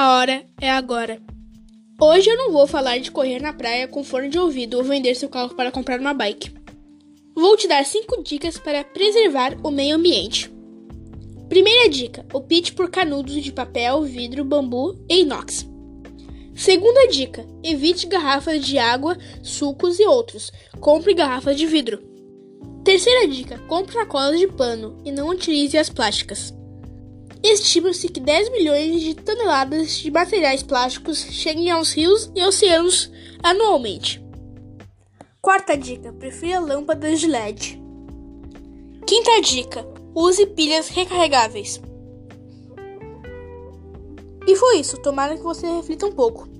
A hora é agora. Hoje eu não vou falar de correr na praia com fone de ouvido ou vender seu carro para comprar uma bike. Vou te dar 5 dicas para preservar o meio ambiente. Primeira dica: opte por canudos de papel, vidro, bambu e inox. Segunda dica: evite garrafas de água, sucos e outros. Compre garrafas de vidro. Terceira dica: compre sacolas de pano e não utilize as plásticas. Estima-se que 10 milhões de toneladas de materiais plásticos cheguem aos rios e oceanos anualmente. Quarta dica: prefira lâmpadas de LED. Quinta dica: use pilhas recarregáveis. E foi isso, tomara que você reflita um pouco.